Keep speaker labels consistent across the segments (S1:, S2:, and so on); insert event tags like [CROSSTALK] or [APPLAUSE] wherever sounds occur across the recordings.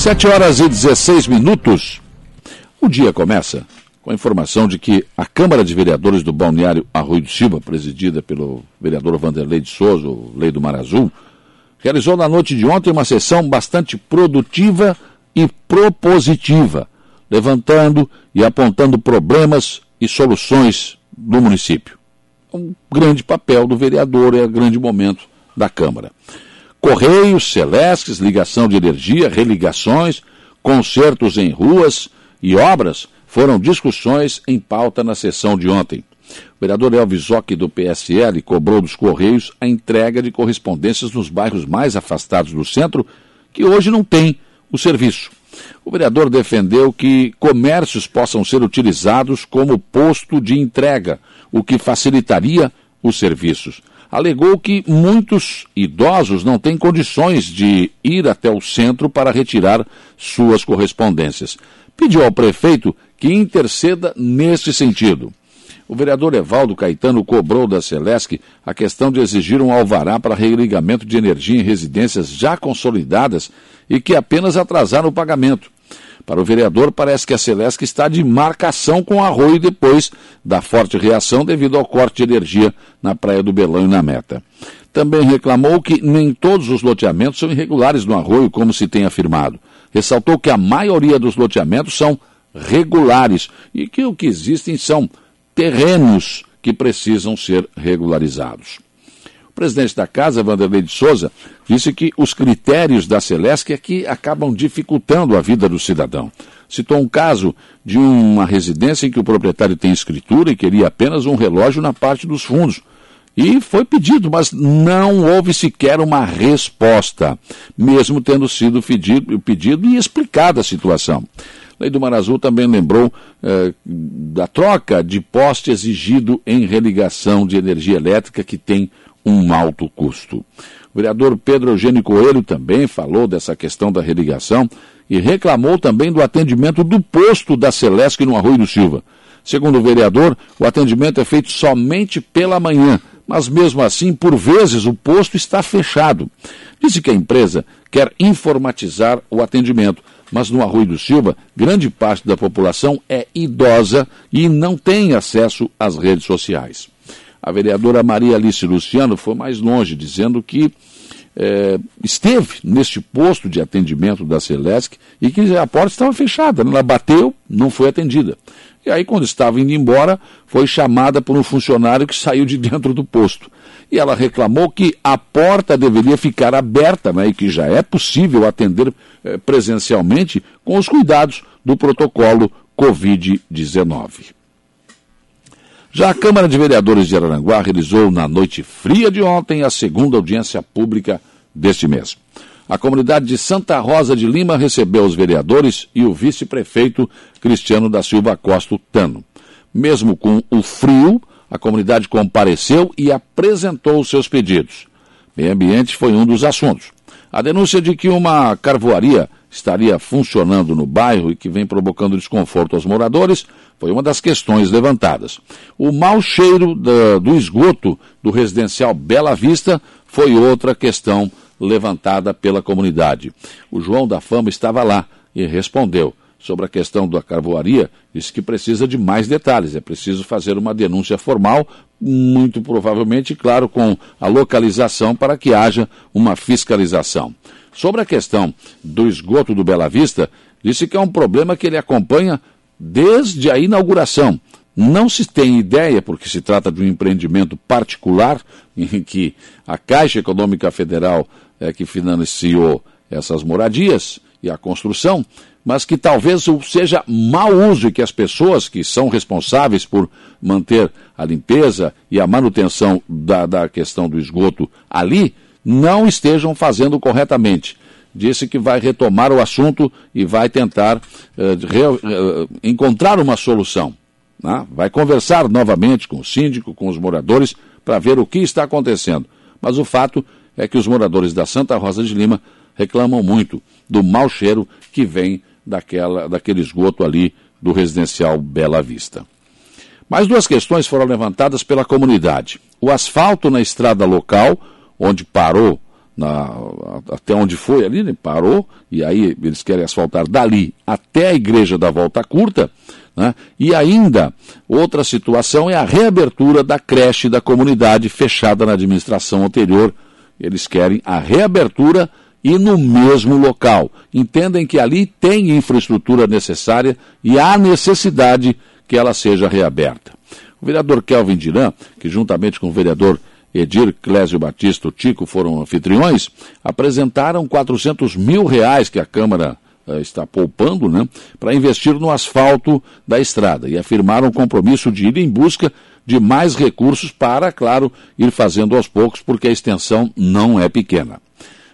S1: Sete horas e 16 minutos. O dia começa com a informação de que a Câmara de Vereadores do Balneário Arroio do Silva, presidida pelo vereador Vanderlei de Souza, o Lei do Mar Azul, realizou na noite de ontem uma sessão bastante produtiva e propositiva, levantando e apontando problemas e soluções do município. Um grande papel do vereador é o grande momento da Câmara. Correios, celestes, ligação de energia, religações, concertos em ruas e obras foram discussões em pauta na sessão de ontem. O vereador Elvis Ock, do PSL, cobrou dos Correios a entrega de correspondências nos bairros mais afastados do centro, que hoje não têm o serviço. O vereador defendeu que comércios possam ser utilizados como posto de entrega, o que facilitaria os serviços. Alegou que muitos idosos não têm condições de ir até o centro para retirar suas correspondências. Pediu ao prefeito que interceda neste sentido. O vereador Evaldo Caetano cobrou da Celesc a questão de exigir um alvará para religamento de energia em residências já consolidadas e que apenas atrasaram o pagamento. Para o vereador, parece que a Celesc está de marcação com arroio depois da forte reação devido ao corte de energia na Praia do Belão e na Meta. Também reclamou que nem todos os loteamentos são irregulares no arroio, como se tem afirmado. Ressaltou que a maioria dos loteamentos são regulares e que o que existem são terrenos que precisam ser regularizados. O presidente da casa, Vanderlei de Souza, disse que os critérios da Celesc é que acabam dificultando a vida do cidadão. Citou um caso de uma residência em que o proprietário tem escritura e queria apenas um relógio na parte dos fundos. E foi pedido, mas não houve sequer uma resposta, mesmo tendo sido pedido, pedido e explicada a situação. Lei do Mar Azul também lembrou eh, da troca de poste exigido em religação de energia elétrica que tem um alto custo. O vereador Pedro Eugênio Coelho também falou dessa questão da religação e reclamou também do atendimento do posto da Celesc no Arroio do Silva. Segundo o vereador, o atendimento é feito somente pela manhã, mas mesmo assim, por vezes, o posto está fechado. Disse que a empresa quer informatizar o atendimento, mas no Arroio do Silva, grande parte da população é idosa e não tem acesso às redes sociais. A vereadora Maria Alice Luciano foi mais longe, dizendo que é, esteve neste posto de atendimento da Celesc e que a porta estava fechada. Ela bateu, não foi atendida. E aí, quando estava indo embora, foi chamada por um funcionário que saiu de dentro do posto. E ela reclamou que a porta deveria ficar aberta, né, e que já é possível atender eh, presencialmente com os cuidados do protocolo Covid-19. Já a Câmara de Vereadores de Araranguá realizou na noite fria de ontem a segunda audiência pública deste mês. A comunidade de Santa Rosa de Lima recebeu os vereadores e o vice-prefeito Cristiano da Silva Costa Tano. Mesmo com o frio, a comunidade compareceu e apresentou seus pedidos. Meio ambiente foi um dos assuntos. A denúncia de que uma carvoaria estaria funcionando no bairro e que vem provocando desconforto aos moradores foi uma das questões levantadas. O mau cheiro da, do esgoto do residencial Bela Vista foi outra questão levantada pela comunidade. O João da Fama estava lá e respondeu sobre a questão da carvoaria, disse que precisa de mais detalhes, é preciso fazer uma denúncia formal, muito provavelmente, claro, com a localização para que haja uma fiscalização. Sobre a questão do esgoto do Bela Vista, disse que é um problema que ele acompanha desde a inauguração. Não se tem ideia, porque se trata de um empreendimento particular, [LAUGHS] em que a Caixa Econômica Federal é que financiou essas moradias e a construção, mas que talvez seja mau uso e que as pessoas que são responsáveis por manter a limpeza e a manutenção da, da questão do esgoto ali não estejam fazendo corretamente. Disse que vai retomar o assunto e vai tentar uh, re, uh, encontrar uma solução. Né? Vai conversar novamente com o síndico, com os moradores, para ver o que está acontecendo. Mas o fato é que os moradores da Santa Rosa de Lima reclamam muito do mau cheiro que vem daquela, daquele esgoto ali do residencial Bela Vista. Mais duas questões foram levantadas pela comunidade. O asfalto na estrada local, onde parou na, até onde foi ali, né? parou, e aí eles querem asfaltar dali até a igreja da Volta Curta. Né? E ainda, outra situação é a reabertura da creche da comunidade fechada na administração anterior. Eles querem a reabertura e no mesmo local. Entendem que ali tem infraestrutura necessária e há necessidade que ela seja reaberta. O vereador Kelvin Diran, que juntamente com o vereador Edir Clésio Batista o Tico foram anfitriões, apresentaram 400 mil reais que a Câmara uh, está poupando né, para investir no asfalto da estrada e afirmaram o compromisso de ir em busca de mais recursos para, claro, ir fazendo aos poucos, porque a extensão não é pequena.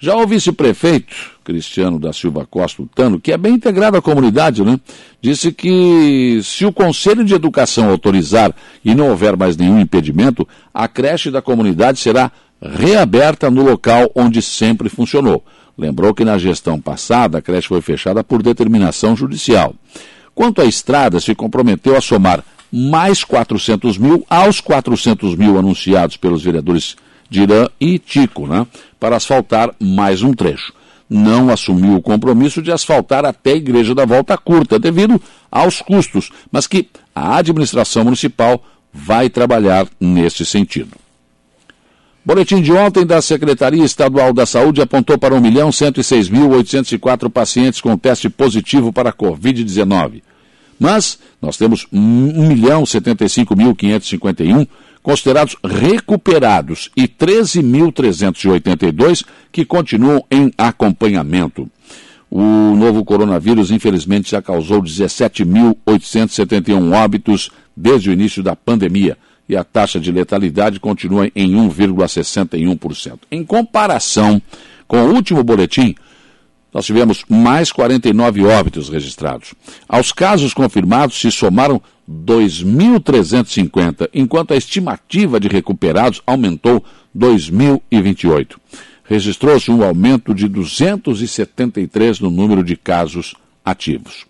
S1: Já o vice-prefeito, Cristiano da Silva Costa Tano, que é bem integrado à comunidade, né? Disse que se o Conselho de Educação autorizar e não houver mais nenhum impedimento, a creche da comunidade será reaberta no local onde sempre funcionou. Lembrou que na gestão passada a creche foi fechada por determinação judicial. Quanto à estrada, se comprometeu a somar mais 400 mil aos 400 mil anunciados pelos vereadores Dirã e Tico, né, para asfaltar mais um trecho. Não assumiu o compromisso de asfaltar até a Igreja da Volta Curta, devido aos custos, mas que a administração municipal vai trabalhar nesse sentido. Boletim de ontem da Secretaria Estadual da Saúde apontou para 1.106.804 pacientes com teste positivo para a Covid-19. Mas nós temos 1.075.551 considerados recuperados e 13.382 que continuam em acompanhamento. O novo coronavírus, infelizmente, já causou 17.871 óbitos desde o início da pandemia e a taxa de letalidade continua em 1,61%. Em comparação com o último boletim, nós tivemos mais 49 óbitos registrados. Aos casos confirmados se somaram 2.350, enquanto a estimativa de recuperados aumentou 2.028. Registrou-se um aumento de 273 no número de casos ativos.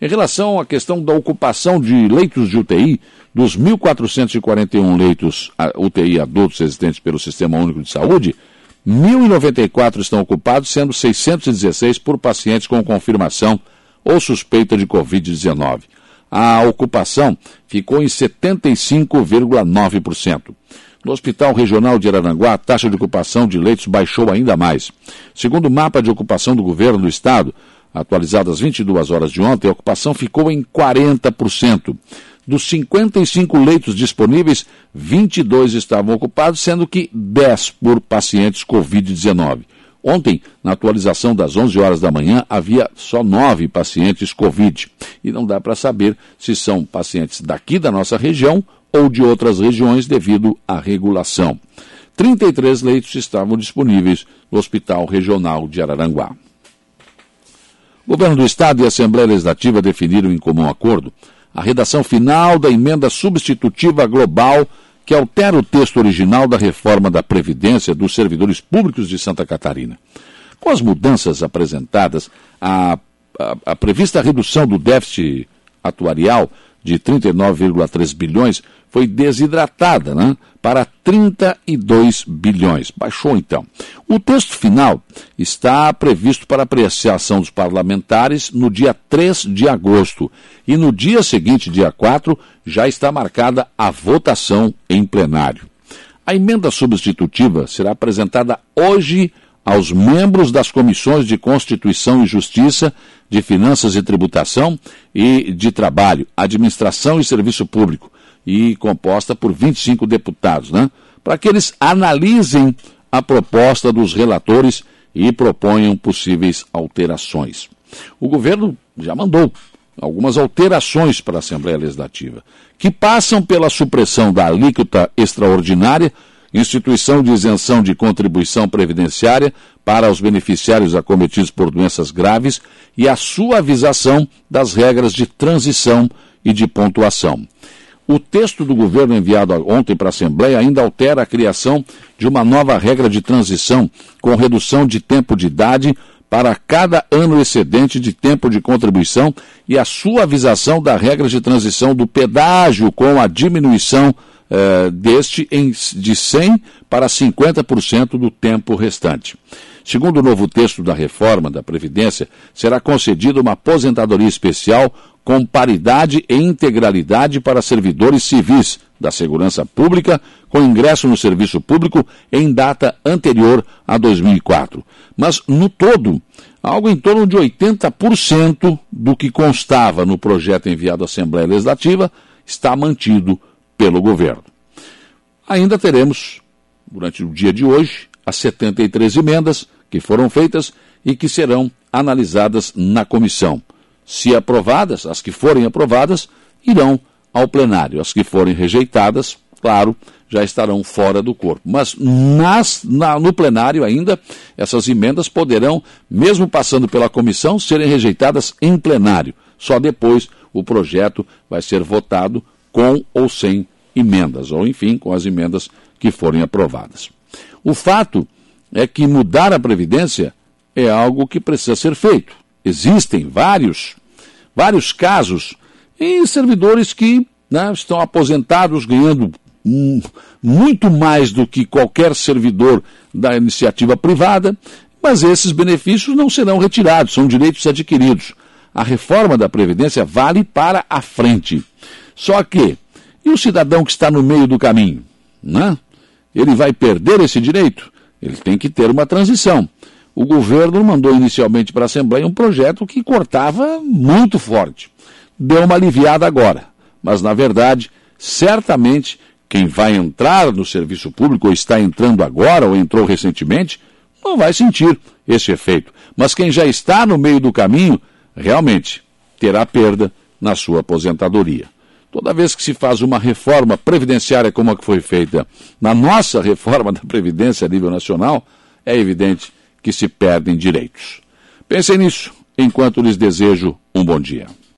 S1: Em relação à questão da ocupação de leitos de UTI, dos 1.441 leitos UTI adultos existentes pelo Sistema Único de Saúde, 1.094 estão ocupados, sendo 616 por pacientes com confirmação ou suspeita de Covid-19. A ocupação ficou em 75,9%. No Hospital Regional de Araranguá, a taxa de ocupação de leitos baixou ainda mais. Segundo o mapa de ocupação do governo do estado, atualizado às 22 horas de ontem, a ocupação ficou em 40%. Dos 55 leitos disponíveis, 22 estavam ocupados, sendo que 10 por pacientes Covid-19. Ontem, na atualização das 11 horas da manhã, havia só nove pacientes Covid. E não dá para saber se são pacientes daqui da nossa região ou de outras regiões devido à regulação. 33 leitos estavam disponíveis no Hospital Regional de Araranguá. O Governo do Estado e a Assembleia Legislativa definiram em comum acordo a redação final da emenda substitutiva global que altera o texto original da reforma da Previdência dos servidores públicos de Santa Catarina. Com as mudanças apresentadas, a, a, a prevista redução do déficit atuarial de 39,3 bilhões foi desidratada né, para 32 bilhões. Baixou então. O texto final está previsto para apreciação dos parlamentares no dia 3 de agosto. E no dia seguinte, dia 4, já está marcada a votação em plenário. A emenda substitutiva será apresentada hoje aos membros das comissões de Constituição e Justiça, de Finanças e Tributação e de Trabalho, Administração e Serviço Público, e composta por 25 deputados, né? Para que eles analisem a proposta dos relatores e proponham possíveis alterações. O governo já mandou algumas alterações para a Assembleia Legislativa, que passam pela supressão da alíquota extraordinária instituição de isenção de contribuição previdenciária para os beneficiários acometidos por doenças graves e a suavização das regras de transição e de pontuação. O texto do governo enviado ontem para a Assembleia ainda altera a criação de uma nova regra de transição com redução de tempo de idade para cada ano excedente de tempo de contribuição e a suavização da regra de transição do pedágio com a diminuição eh, deste em, de 100% para 50% do tempo restante. Segundo o novo texto da reforma da Previdência, será concedida uma aposentadoria especial com paridade e integralidade para servidores civis da segurança pública com ingresso no serviço público em data anterior a 2004. Mas, no todo, algo em torno de 80% do que constava no projeto enviado à Assembleia Legislativa está mantido pelo governo. Ainda teremos, durante o dia de hoje, as 73 emendas que foram feitas e que serão analisadas na comissão. Se aprovadas, as que forem aprovadas, irão ao plenário. As que forem rejeitadas, claro, já estarão fora do corpo. Mas nas, na, no plenário ainda, essas emendas poderão, mesmo passando pela comissão, serem rejeitadas em plenário. Só depois o projeto vai ser votado com ou sem emendas, ou enfim, com as emendas que forem aprovadas. O fato é que mudar a Previdência é algo que precisa ser feito existem vários, vários casos em servidores que né, estão aposentados ganhando um, muito mais do que qualquer servidor da iniciativa privada, mas esses benefícios não serão retirados, são direitos adquiridos. A reforma da Previdência vale para a frente. Só que, e o cidadão que está no meio do caminho? Né? Ele vai perder esse direito? Ele tem que ter uma transição o governo mandou inicialmente para a Assembleia um projeto que cortava muito forte. Deu uma aliviada agora, mas na verdade, certamente, quem vai entrar no serviço público ou está entrando agora ou entrou recentemente, não vai sentir esse efeito. Mas quem já está no meio do caminho, realmente terá perda na sua aposentadoria. Toda vez que se faz uma reforma previdenciária como a que foi feita na nossa reforma da Previdência a nível nacional, é evidente que se perdem direitos. Pensem nisso enquanto lhes desejo um bom dia.